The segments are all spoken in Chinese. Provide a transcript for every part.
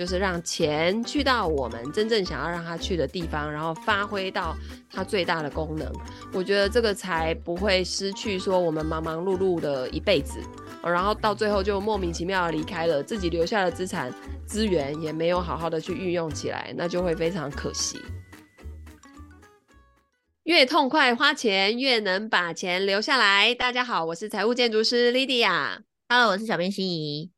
就是让钱去到我们真正想要让它去的地方，然后发挥到它最大的功能。我觉得这个才不会失去说我们忙忙碌碌的一辈子，然后到最后就莫名其妙的离开了，自己留下的资产资源也没有好好的去运用起来，那就会非常可惜。越痛快花钱，越能把钱留下来。大家好，我是财务建筑师 Lydia。Hello，我是小编心怡。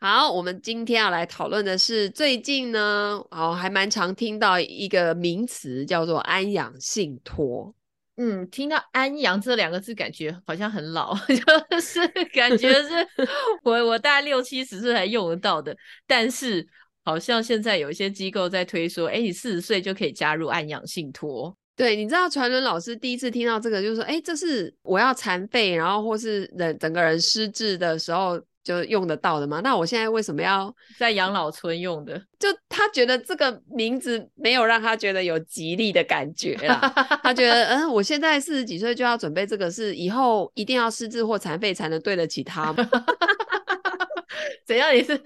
好，我们今天要来讨论的是最近呢，哦，还蛮常听到一个名词叫做安养信托。嗯，听到安养这两个字，感觉好像很老，就是感觉是 我我大概六七十岁才用得到的。但是好像现在有一些机构在推说，哎，你四十岁就可以加入安养信托。对，你知道传伦老师第一次听到这个，就是说，哎，这是我要残废，然后或是人整个人失智的时候。就用得到的吗？那我现在为什么要在养老村用的？就他觉得这个名字没有让他觉得有吉利的感觉啦。他觉得，嗯，我现在四十几岁就要准备这个，是以后一定要失智或残废才能对得起他吗？怎样？你是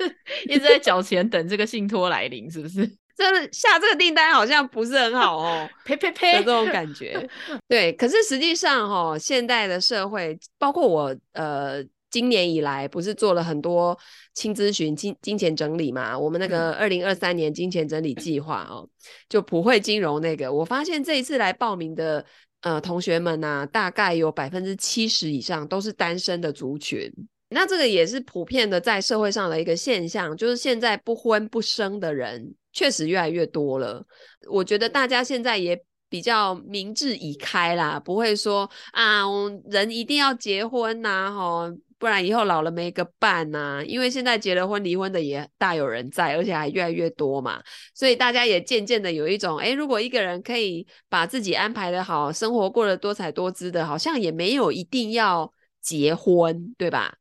一直在缴钱等这个信托来临，是不是？真的下这个订单好像不是很好哦，呸呸呸的这种感觉。对，可是实际上哈、哦，现代的社会，包括我，呃。今年以来不是做了很多轻咨询金金钱整理嘛？我们那个二零二三年金钱整理计划哦，就普惠金融那个，我发现这一次来报名的呃同学们呐、啊，大概有百分之七十以上都是单身的族群。那这个也是普遍的在社会上的一个现象，就是现在不婚不生的人确实越来越多了。我觉得大家现在也比较明智已开啦，不会说啊，人一定要结婚呐、吼。不然以后老了没个伴呐、因为现在结了婚离婚的也大有人在，而且还越来越多嘛，所以大家也渐渐的有一种，诶，如果一个人可以把自己安排的好，生活过得多彩多姿的，好像也没有一定要结婚，对吧？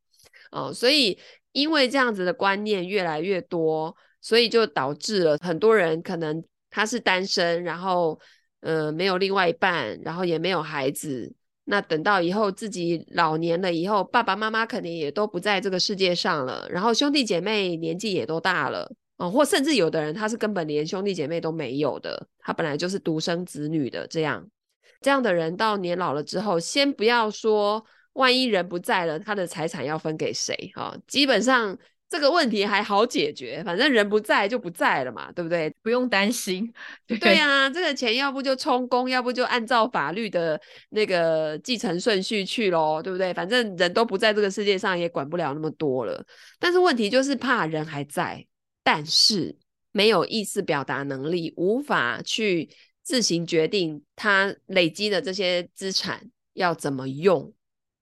哦，所以因为这样子的观念越来越多，所以就导致了很多人可能他是单身，然后呃没有另外一半，然后也没有孩子。那等到以后自己老年了以后，爸爸妈妈肯定也都不在这个世界上了，然后兄弟姐妹年纪也都大了，哦，或甚至有的人他是根本连兄弟姐妹都没有的，他本来就是独生子女的，这样这样的人到年老了之后，先不要说万一人不在了，他的财产要分给谁啊？基本上。这个问题还好解决，反正人不在就不在了嘛，对不对？不用担心。对，呀啊，这个钱要不就充公，要不就按照法律的那个继承顺序去咯，对不对？反正人都不在这个世界上，也管不了那么多了。但是问题就是怕人还在，但是没有意识表达能力，无法去自行决定他累积的这些资产要怎么用，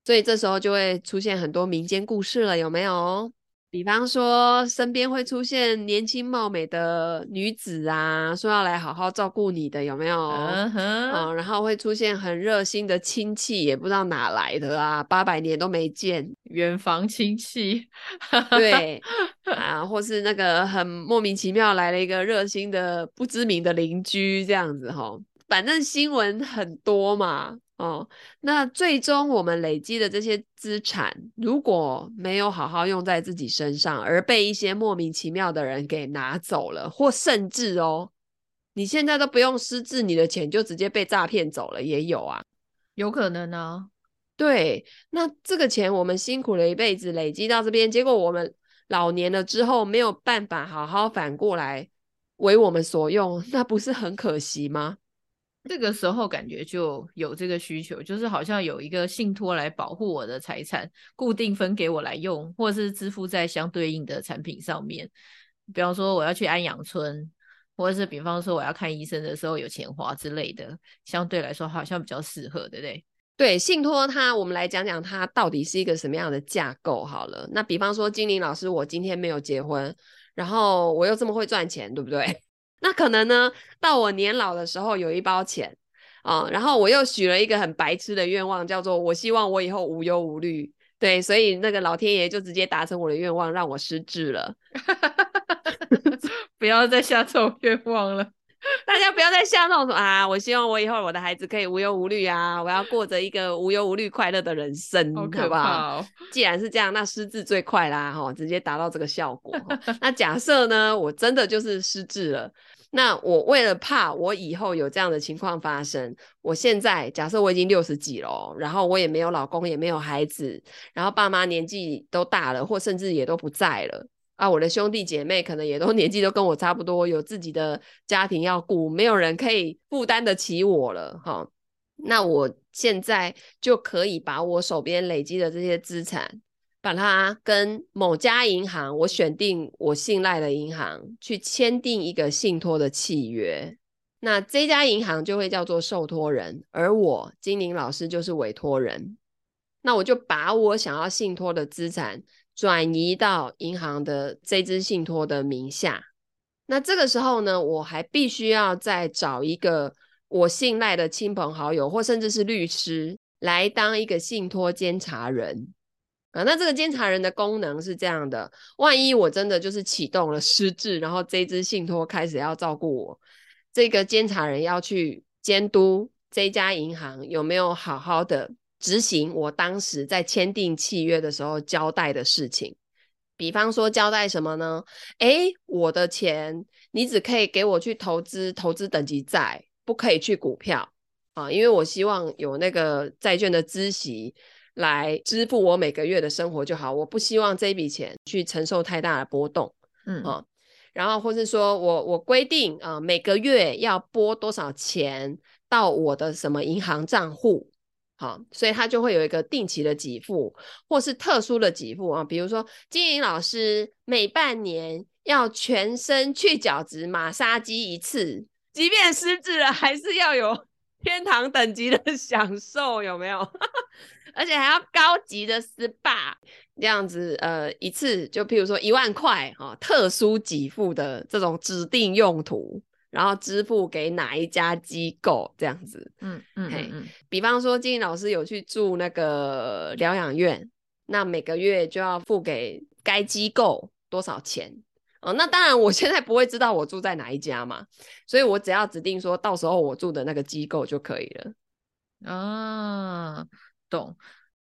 所以这时候就会出现很多民间故事了，有没有？比方说，身边会出现年轻貌美的女子啊，说要来好好照顾你的，有没有？Uh huh. 嗯，然后会出现很热心的亲戚，也不知道哪来的啊，八百年都没见，远房亲戚，对 啊，或是那个很莫名其妙来了一个热心的不知名的邻居，这样子哈，反正新闻很多嘛。哦，那最终我们累积的这些资产，如果没有好好用在自己身上，而被一些莫名其妙的人给拿走了，或甚至哦，你现在都不用失智，你的钱就直接被诈骗走了，也有啊，有可能呢。对，那这个钱我们辛苦了一辈子累积到这边，结果我们老年了之后没有办法好好反过来为我们所用，那不是很可惜吗？这个时候感觉就有这个需求，就是好像有一个信托来保护我的财产，固定分给我来用，或是支付在相对应的产品上面。比方说我要去安养村，或者是比方说我要看医生的时候有钱花之类的，相对来说好像比较适合，对不对？对，信托它，我们来讲讲它到底是一个什么样的架构好了。那比方说金玲老师，我今天没有结婚，然后我又这么会赚钱，对不对？那可能呢，到我年老的时候有一包钱啊，然后我又许了一个很白痴的愿望，叫做我希望我以后无忧无虑。对，所以那个老天爷就直接达成我的愿望，让我失智了。不要再下这种愿望了。大家不要再像那种说啊，我希望我以后我的孩子可以无忧无虑啊，我要过着一个无忧无虑快乐的人生，好可怕哦。好不好？既然是这样，那失智最快啦，哈，直接达到这个效果。那假设呢，我真的就是失智了，那我为了怕我以后有这样的情况发生，我现在假设我已经六十几了，然后我也没有老公，也没有孩子，然后爸妈年纪都大了，或甚至也都不在了。啊，我的兄弟姐妹可能也都 年纪都跟我差不多，有自己的家庭要顾，没有人可以负担得起我了，哈。那我现在就可以把我手边累积的这些资产，把它跟某家银行，我选定我信赖的银行去签订一个信托的契约。那这家银行就会叫做受托人，而我金玲老师就是委托人。那我就把我想要信托的资产。转移到银行的这支信托的名下，那这个时候呢，我还必须要再找一个我信赖的亲朋好友，或甚至是律师来当一个信托监察人啊。那这个监察人的功能是这样的：万一我真的就是启动了失智，然后这支信托开始要照顾我，这个监察人要去监督这家银行有没有好好的。执行我当时在签订契约的时候交代的事情，比方说交代什么呢？诶，我的钱你只可以给我去投资，投资等级债，不可以去股票啊，因为我希望有那个债券的孳息来支付我每个月的生活就好，我不希望这笔钱去承受太大的波动，嗯啊，然后或是说我我规定啊，每个月要拨多少钱到我的什么银行账户。好，所以他就会有一个定期的给付，或是特殊的给付啊，比如说金玲老师每半年要全身去角质马杀鸡一次，即便失智了，还是要有 天堂等级的 享受，有没有？而且还要高级的 SPA 这样子，呃，一次就譬如说一万块哈，特殊给付的这种指定用途。然后支付给哪一家机构这样子，嗯嗯嗯，嗯，比方说金玲老师有去住那个疗养院，那每个月就要付给该机构多少钱？哦，那当然我现在不会知道我住在哪一家嘛，所以我只要指定说到时候我住的那个机构就可以了。啊，懂。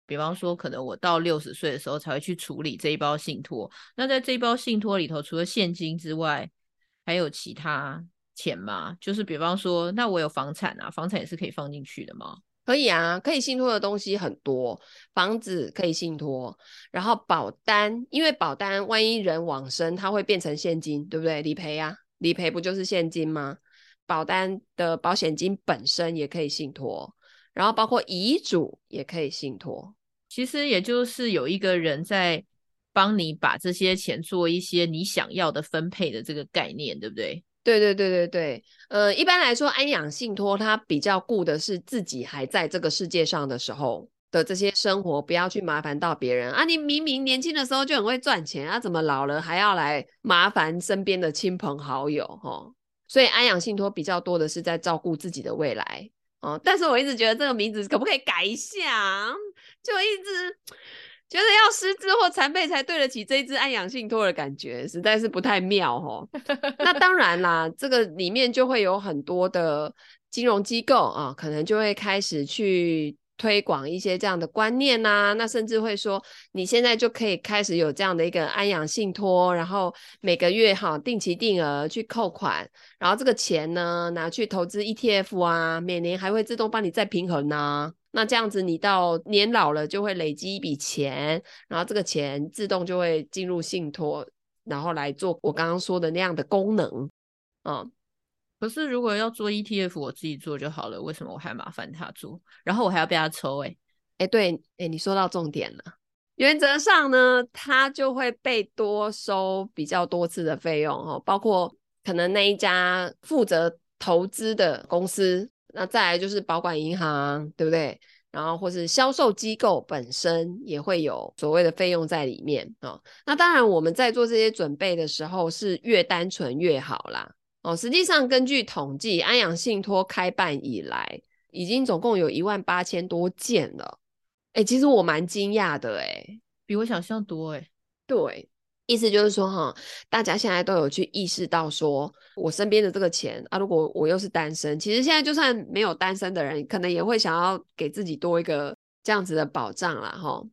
比方说，可能我到六十岁的时候才会去处理这一包信托，那在这一包信托里头，除了现金之外，还有其他？钱嘛，就是比方说，那我有房产啊，房产也是可以放进去的吗？可以啊，可以信托的东西很多，房子可以信托，然后保单，因为保单万一人往生，它会变成现金，对不对？理赔啊，理赔不就是现金吗？保单的保险金本身也可以信托，然后包括遗嘱也可以信托。其实也就是有一个人在帮你把这些钱做一些你想要的分配的这个概念，对不对？对对对对对，呃，一般来说，安养信托它比较顾的是自己还在这个世界上的时候的这些生活，不要去麻烦到别人啊。你明明年轻的时候就很会赚钱啊，怎么老了还要来麻烦身边的亲朋好友？哦，所以安养信托比较多的是在照顾自己的未来哦。但是我一直觉得这个名字可不可以改一下？就一直。觉得要失智或残废才对得起这一支安养信托的感觉，实在是不太妙哦。那当然啦，这个里面就会有很多的金融机构啊，可能就会开始去推广一些这样的观念呐、那甚至会说，你现在就可以开始有这样的一个安养信托，然后每个月哈定期定额去扣款，然后这个钱呢拿去投资 ETF 啊，每年还会自动帮你再平衡呢、啊。那这样子，你到年老了就会累积一笔钱，然后这个钱自动就会进入信托，然后来做我刚刚说的那样的功能。嗯，可是如果要做 ETF，我自己做就好了，为什么我还麻烦他做？然后我还要被他抽、欸？哎哎，对，哎，你说到重点了。原则上呢，他就会被多收比较多次的费用哦，包括可能那一家负责投资的公司。那再来就是保管银行，对不对？然后或是销售机构本身也会有所谓的费用在里面哦。那当然我们在做这些准备的时候是越单纯越好啦。哦，实际上根据统计，安阳信托开办以来，已经总共有一万八千多件了。哎，其实我蛮惊讶的，哎，比我想象多，哎。对，意思就是说，哈，大家现在都有去意识到，说我身边的这个钱啊，如果我又是单身，其实现在就算没有单身的人，可能也会想要给自己多一个这样子的保障啦，哈。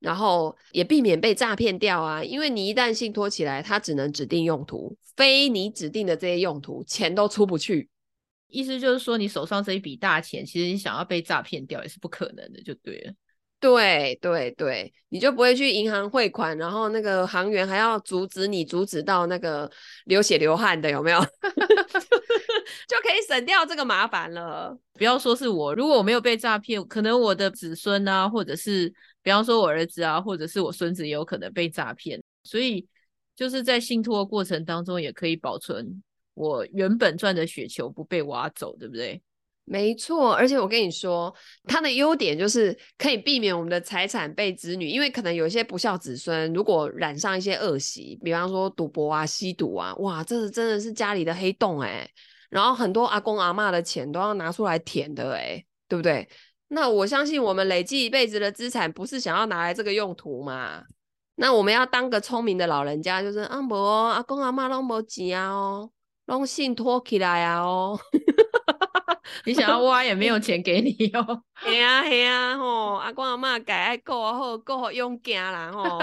然后也避免被诈骗掉啊，因为你一旦信托起来，它只能指定用途，非你指定的这些用途，钱都出不去。意思就是说，你手上这一笔大钱，其实你想要被诈骗掉也是不可能的，就对了。对对对，你就不会去银行汇款，然后那个行员还要阻止你，阻止到那个流血流汗的，有没有？就可以省掉这个麻烦了。不要说是我，如果我没有被诈骗，可能我的子孙啊，或者是比方说我儿子啊，或者是我孙子也有可能被诈骗。所以就是在信托过程当中，也可以保存我原本赚的雪球不被挖走，对不对？没错，而且我跟你说，它的优点就是可以避免我们的财产被子女，因为可能有一些不孝子孙，如果染上一些恶习，比方说赌博啊、吸毒啊，哇，这是真的是家里的黑洞哎，然后很多阿公阿嬷的钱都要拿出来舔的哎，对不对？那我相信我们累积一辈子的资产，不是想要拿来这个用途嘛？那我们要当个聪明的老人家，就是啊，无阿公阿嬷拢无钱啊哦，拢信托起来啊哦。你想要挖也没有钱给你哦。嘿啊嘿啊吼，阿公阿嬷改爱顾好顾好用家啦吼。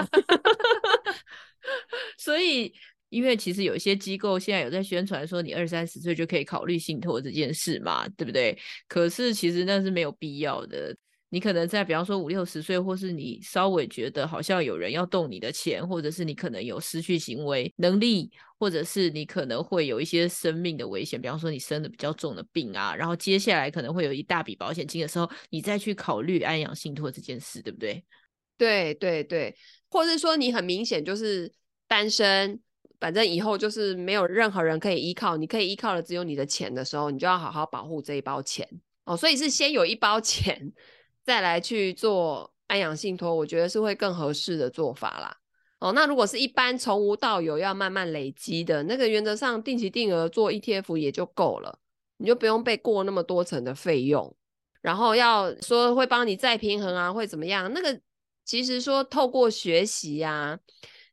所以，因为其实有一些机构现在有在宣传说，你二三十岁就可以考虑信托这件事嘛，对不对？可是其实那是没有必要的。你可能在比方说五六十岁，或是你稍微觉得好像有人要动你的钱，或者是你可能有失去行为能力，或者是你可能会有一些生命的危险，比方说你生的比较重的病啊，然后接下来可能会有一大笔保险金的时候，你再去考虑安养信托这件事，对不对？对对对，或者说你很明显就是单身，反正以后就是没有任何人可以依靠，你可以依靠的只有你的钱的时候，你就要好好保护这一包钱哦。所以是先有一包钱。再来去做安养信托，我觉得是会更合适的做法啦。哦，那如果是一般从无到有要慢慢累积的那个，原则上定期定额做 ETF 也就够了，你就不用被过那么多层的费用。然后要说会帮你再平衡啊，会怎么样？那个其实说透过学习啊，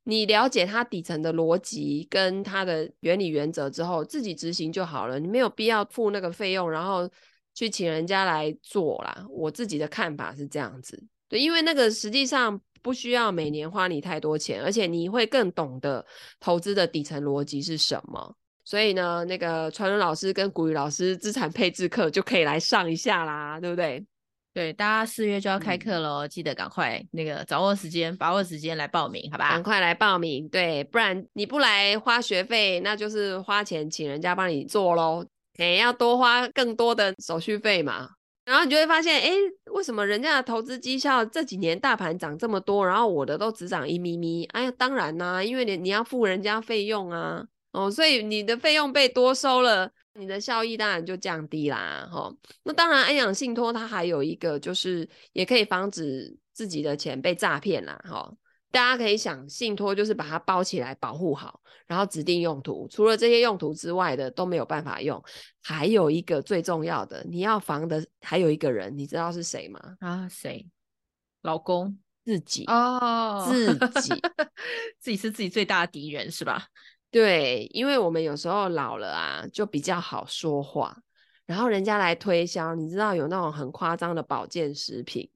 你了解它底层的逻辑跟它的原理原则之后，自己执行就好了，你没有必要付那个费用，然后。去请人家来做啦，我自己的看法是这样子，对，因为那个实际上不需要每年花你太多钱，而且你会更懂得投资的底层逻辑是什么，所以呢，那个传伦老师跟古雨老师资产配置课就可以来上一下啦，对不对？对，大家四月就要开课喽，嗯、记得赶快那个掌握时间，把握时间来报名，好吧？赶快来报名，对，不然你不来花学费，那就是花钱请人家帮你做喽。哎，要多花更多的手续费嘛，然后你就会发现，哎，为什么人家的投资绩效这几年大盘涨这么多，然后我的都只涨一咪咪？哎呀，当然啦、因为你你要付人家费用啊，哦，所以你的费用被多收了，你的效益当然就降低啦，哈、那当然，安养信托它还有一个就是也可以防止自己的钱被诈骗啦，哈、大家可以想，信托就是把它包起来保护好，然后指定用途，除了这些用途之外的都没有办法用。还有一个最重要的，你要防的还有一个人，你知道是谁吗？啊，谁？老公？自己哦，自己，自己是自己最大的敌人是吧？对，因为我们有时候老了啊，就比较好说话，然后人家来推销，你知道有那种很夸张的保健食品，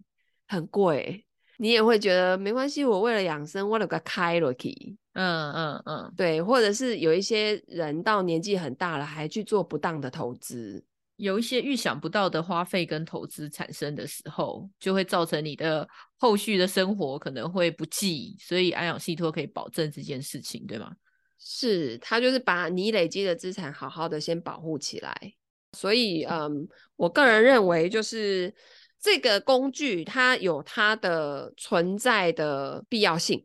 很贵。你也会觉得没关系，我为了养生，我有个开了 key，嗯嗯嗯，对，或者是有一些人到年纪很大了，还去做不当的投资，有一些预想不到的花费跟投资产生的时候，就会造成你的后续的生活可能会不济，所以安养信托可以保证这件事情，对吗？是，他就是把你累积的资产好好的先保护起来，所以嗯，我个人认为就是。这个工具它有它的存在的必要性，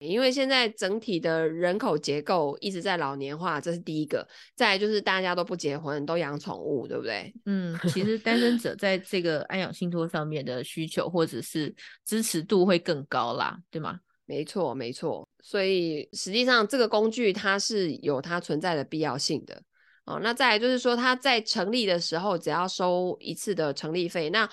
因为现在整体的人口结构一直在老年化，这是第一个。再来就是大家都不结婚，都养宠物，对不对？嗯，其实单身者在这个安养信托上面的需求或者是支持度会更高啦，对吗？没错，没错。所以实际上这个工具它是有它存在的必要性的。哦，那再来就是说它在成立的时候只要收一次的成立费，那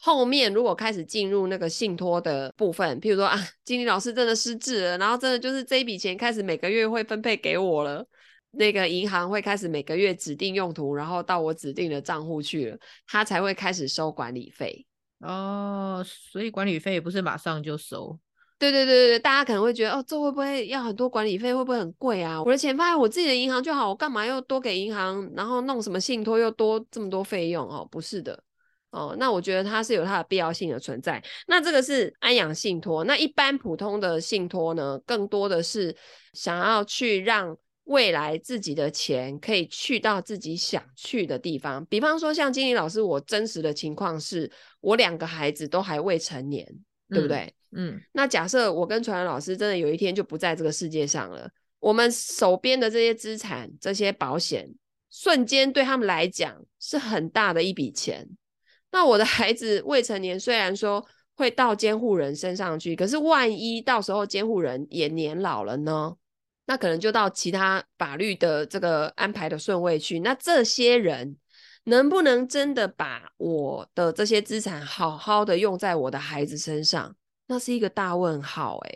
后面如果开始进入那个信托的部分，譬如说啊，经理老师真的失智了，然后真的就是这一笔钱开始每个月会分配给我了，那个银行会开始每个月指定用途，然后到我指定的账户去了，他才会开始收管理费。哦，所以管理费也不是马上就收。对对对对，大家可能会觉得哦，这会不会要很多管理费？会不会很贵啊？我的钱放在我自己的银行就好，我干嘛又多给银行，然后弄什么信托又多这么多费用？哦，不是的。哦，那我觉得它是有它的必要性的存在。那这个是安养信托，那一般普通的信托呢，更多的是想要去让未来自己的钱可以去到自己想去的地方。比方说，像经理老师，我真实的情况是我两个孩子都还未成年，嗯、对不对？嗯。那假设我跟传传老师真的有一天就不在这个世界上了，我们手边的这些资产、这些保险，瞬间对他们来讲是很大的一笔钱。那我的孩子未成年，虽然说会到监护人身上去，可是万一到时候监护人也年老了呢？那可能就到其他法律的这个安排的顺位去。那这些人能不能真的把我的这些资产好好的用在我的孩子身上？那是一个大问号哎。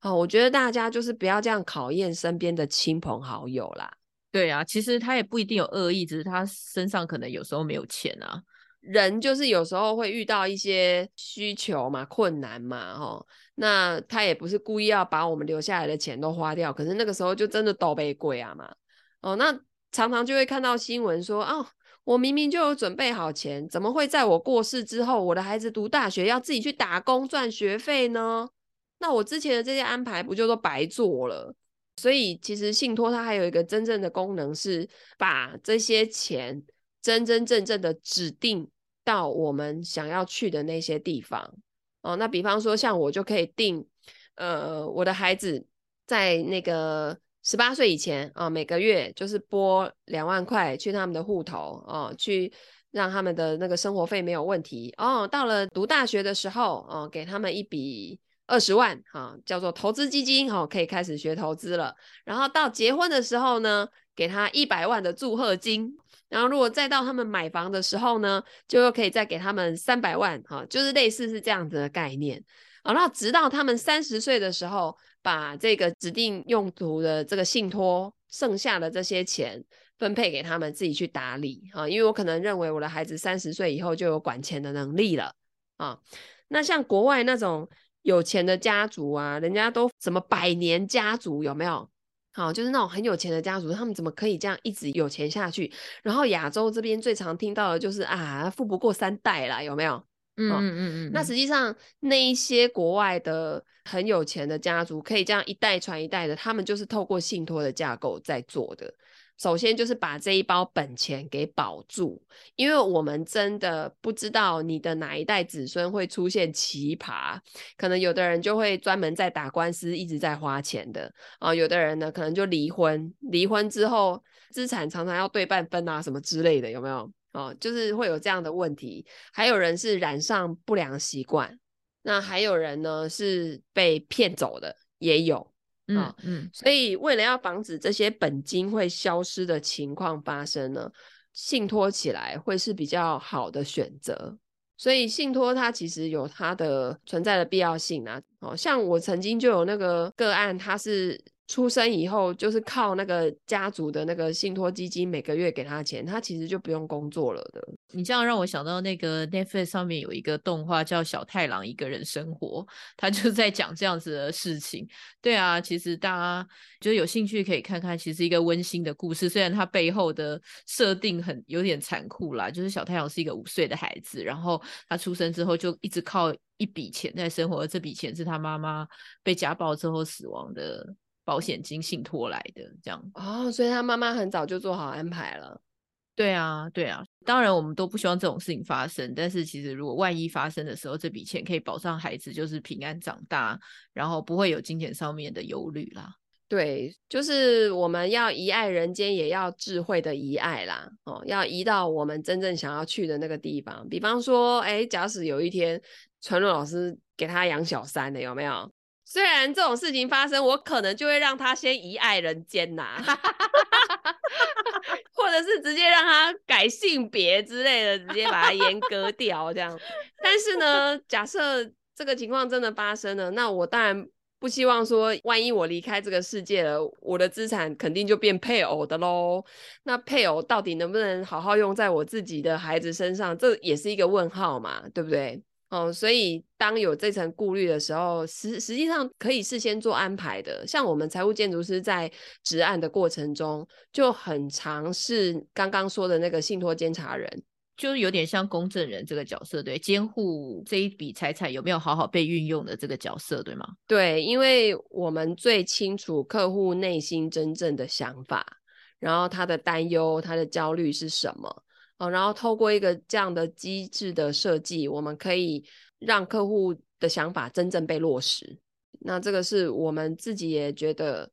好，我觉得大家就是不要这样考验身边的亲朋好友啦。对啊，其实他也不一定有恶意，只是他身上可能有时候没有钱啊。人就是有时候会遇到一些需求嘛、困难嘛，吼，那他也不是故意要把我们留下来的钱都花掉，可是那个时候就真的倒霉鬼啊嘛，哦，那常常就会看到新闻说，哦，我明明就有准备好钱，怎么会在我过世之后，我的孩子读大学要自己去打工赚学费呢？那我之前的这些安排不就都白做了？所以其实信托它还有一个真正的功能是把这些钱真真正正的指定。到我们想要去的那些地方哦，那比方说像我就可以定，呃，我的孩子在那个十八岁以前啊，每个月就是拨两万块去他们的户头哦，去让他们的那个生活费没有问题哦。到了读大学的时候哦，给他们一笔二十万哈，叫做投资基金哦，可以开始学投资了。然后到结婚的时候呢，给他一百万的祝贺金。然后，如果再到他们买房的时候呢，就又可以再给他们三百万，哈，就是类似是这样子的概念。好，那直到他们三十岁的时候，把这个指定用途的这个信托剩下的这些钱分配给他们自己去打理，啊，因为我可能认为我的孩子三十岁以后就有管钱的能力了，啊，那像国外那种有钱的家族啊，人家都什么百年家族有没有？好，就是那种很有钱的家族，他们怎么可以这样一直有钱下去？然后亚洲这边最常听到的就是啊，富不过三代啦，有没有？嗯嗯嗯嗯。那实际上那一些国外的很有钱的家族，可以这样一代传一代的，他们就是透过信托的架构在做的。首先就是把这一包本钱给保住，因为我们真的不知道你的哪一代子孙会出现奇葩，可能有的人就会专门在打官司，一直在花钱的啊，有的人呢可能就离婚，离婚之后资产常常要对半分啊什么之类的，有没有？哦，就是会有这样的问题。还有人是染上不良习惯，那还有人呢是被骗走的，也有。嗯、哦、嗯，所以为了要防止这些本金会消失的情况发生呢，信托起来会是比较好的选择。所以信托它其实有它的存在的必要性啊。哦，像我曾经就有那个个案，它是。出生以后就是靠那个家族的那个信托基金每个月给他钱，他其实就不用工作了的。你这样让我想到那个 Netflix 上面有一个动画叫《小太郎一个人生活》，他就在讲这样子的事情。对啊，其实大家就是有兴趣可以看看，其实一个温馨的故事。虽然它背后的设定很有点残酷啦，就是小太郎是一个五岁的孩子，然后他出生之后就一直靠一笔钱在生活，这笔钱是他妈妈被家暴之后死亡的。保险金信托来的这样哦，所以他妈妈很早就做好安排了。对啊，对啊，当然我们都不希望这种事情发生，但是其实如果万一发生的时候，这笔钱可以保障孩子就是平安长大，然后不会有金钱上面的忧虑啦。对，就是我们要遗爱人间，也要智慧的遗爱啦。哦，要移到我们真正想要去的那个地方。比方说，哎，假使有一天传伦老师给他养小三的，有没有？虽然这种事情发生，我可能就会让他先遗爱人间呐 或者者是直接让他改性别之类的，直接把他阉割掉这样。但是呢，假设这个情况真的发生了，那我当然不希望说，万一我离开这个世界了，我的资产肯定就变配偶的喽。那配偶到底能不能好好用在我自己的孩子身上，这也是一个问号嘛，对不对？哦，所以当有这层顾虑的时候，实实际上可以事先做安排的。像我们财务建筑师在执案的过程中，就很尝试刚刚说的那个信托监察人，就是有点像公证人这个角色，对，监护这一笔财产有没有好好被运用的这个角色，对吗？对，因为我们最清楚客户内心真正的想法，然后他的担忧、他的焦虑是什么。哦，然后透过一个这样的机制的设计，我们可以让客户的想法真正被落实。那这个是我们自己也觉得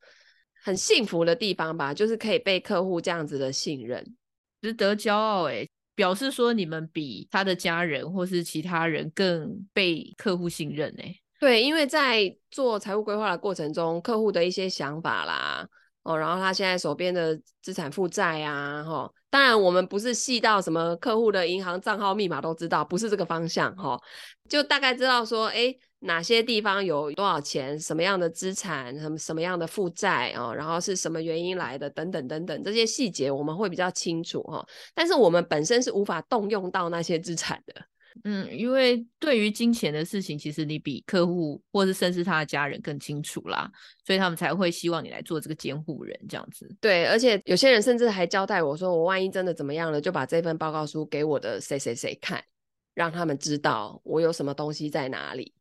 很幸福的地方吧，就是可以被客户这样子的信任，值得骄傲诶，表示说你们比他的家人或是其他人更被客户信任诶。对，因为在做财务规划的过程中，客户的一些想法啦。哦，然后他现在手边的资产负债啊，哈、哦，当然我们不是细到什么客户的银行账号密码都知道，不是这个方向哈、哦，就大概知道说，哎，哪些地方有多少钱，什么样的资产，什么什么样的负债哦，然后是什么原因来的，等等等等，这些细节我们会比较清楚哈、哦，但是我们本身是无法动用到那些资产的。嗯，因为对于金钱的事情，其实你比客户或是甚至他的家人更清楚啦，所以他们才会希望你来做这个监护人这样子。对，而且有些人甚至还交代我说，我万一真的怎么样了，就把这份报告书给我的谁谁谁看，让他们知道我有什么东西在哪里。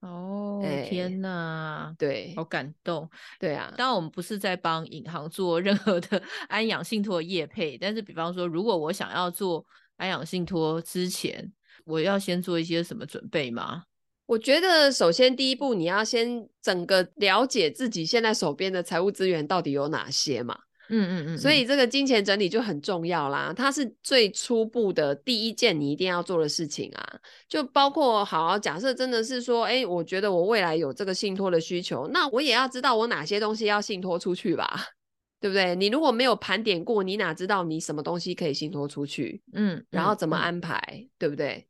哦，天哪，对，好感动。对啊，当然我们不是在帮银行做任何的 安养信托业配，但是比方说，如果我想要做安养信托之前，我要先做一些什么准备吗？我觉得首先第一步，你要先整个了解自己现在手边的财务资源到底有哪些嘛。嗯嗯嗯。所以这个金钱整理就很重要啦，它是最初步的第一件你一定要做的事情啊。就包括好，假设真的是说，哎，我觉得我未来有这个信托的需求，那我也要知道我哪些东西要信托出去吧。对不对？你如果没有盘点过，你哪知道你什么东西可以信托出去？嗯，然后怎么安排，嗯、对不对？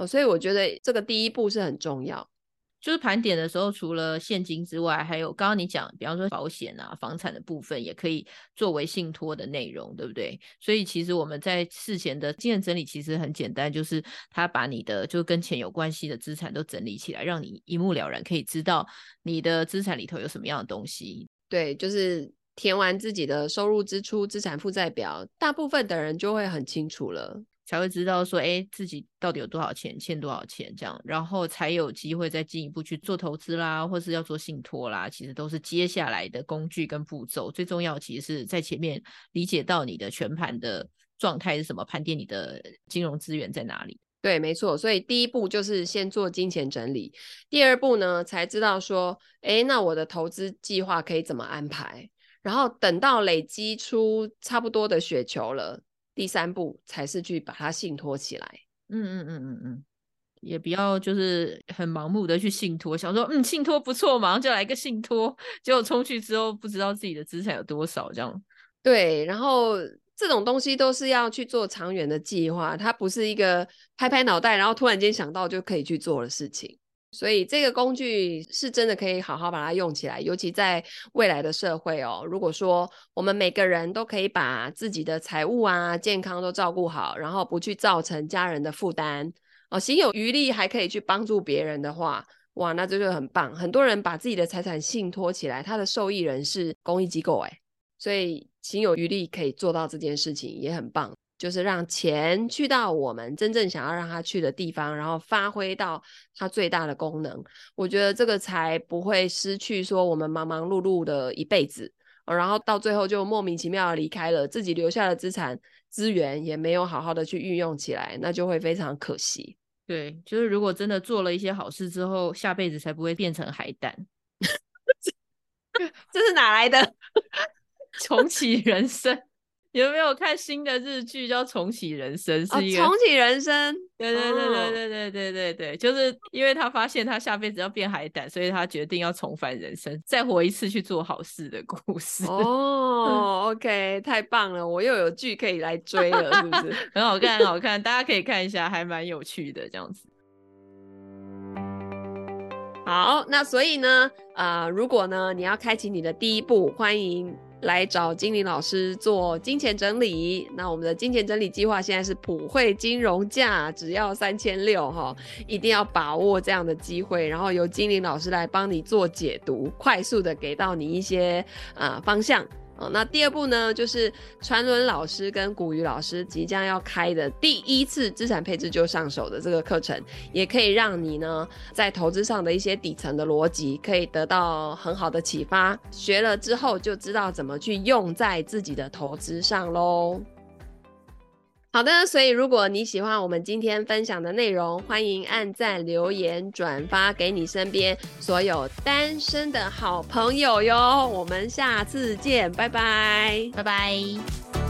哦，所以我觉得这个第一步是很重要。就是盘点的时候，除了现金之外，还有刚刚你讲，比方说保险啊、房产的部分，也可以作为信托的内容，对不对？所以其实我们在事前的经验整理其实很简单，就是他把你的就跟钱有关系的资产都整理起来，让你一目了然，可以知道你的资产里头有什么样的东西。对，就是。填完自己的收入、支出、资产负债表，大部分的人就会很清楚了，才会知道说，哎，自己到底有多少钱，欠多少钱这样，然后才有机会再进一步去做投资啦，或是要做信托啦，其实都是接下来的工具跟步骤。最重要其实是在前面理解到你的全盘的状态是什么，盘点你的金融资源在哪里。对，没错。所以第一步就是先做金钱整理，第二步呢，才知道说，哎，那我的投资计划可以怎么安排。然后等到累积出差不多的雪球了，第三步才是去把它信托起来。嗯嗯嗯嗯嗯，也不要就是很盲目的去信托，想说嗯信托不错，马上就来个信托，结果冲去之后不知道自己的资产有多少这样。对，然后这种东西都是要去做长远的计划，它不是一个拍拍脑袋然后突然间想到就可以去做的事情。所以这个工具是真的可以好好把它用起来，尤其在未来的社会哦。如果说我们每个人都可以把自己的财务啊、健康都照顾好，然后不去造成家人的负担哦，行有余力还可以去帮助别人的话，哇，那这就很棒。很多人把自己的财产信托起来，他的受益人是公益机构诶，所以行有余力可以做到这件事情也很棒。就是让钱去到我们真正想要让它去的地方，然后发挥到它最大的功能。我觉得这个才不会失去说我们忙忙碌碌的一辈子，然后到最后就莫名其妙的离开了，自己留下的资产资源也没有好好的去运用起来，那就会非常可惜。对，就是如果真的做了一些好事之后，下辈子才不会变成海胆。这是哪来的？重启人生。有没有看新的日剧叫《重启人生》？是一个哦，重启人生，对对对对对对对对对，就是因为他发现他下辈子要变海胆，所以他决定要重返人生，再活一次去做好事的故事。哦，OK，太棒了，我又有剧可以来追了，是不是？很好看，很好看，大家可以看一下，还蛮有趣的这样子。好，那所以呢，呃，如果呢你要开启你的第一步，欢迎来找精灵老师做金钱整理。那我们的金钱整理计划现在是普惠金融价，只要三千六哈，一定要把握这样的机会，然后由精灵老师来帮你做解读，快速的给到你一些啊方向。哦，那第二步呢，就是传伦老师跟古雨老师即将要开的第一次资产配置就上手的这个课程，也可以让你呢在投资上的一些底层的逻辑可以得到很好的启发，学了之后就知道怎么去用在自己的投资上喽。好的，所以如果你喜欢我们今天分享的内容，欢迎按赞、留言、转发给你身边所有单身的好朋友哟。我们下次见，拜拜，拜拜。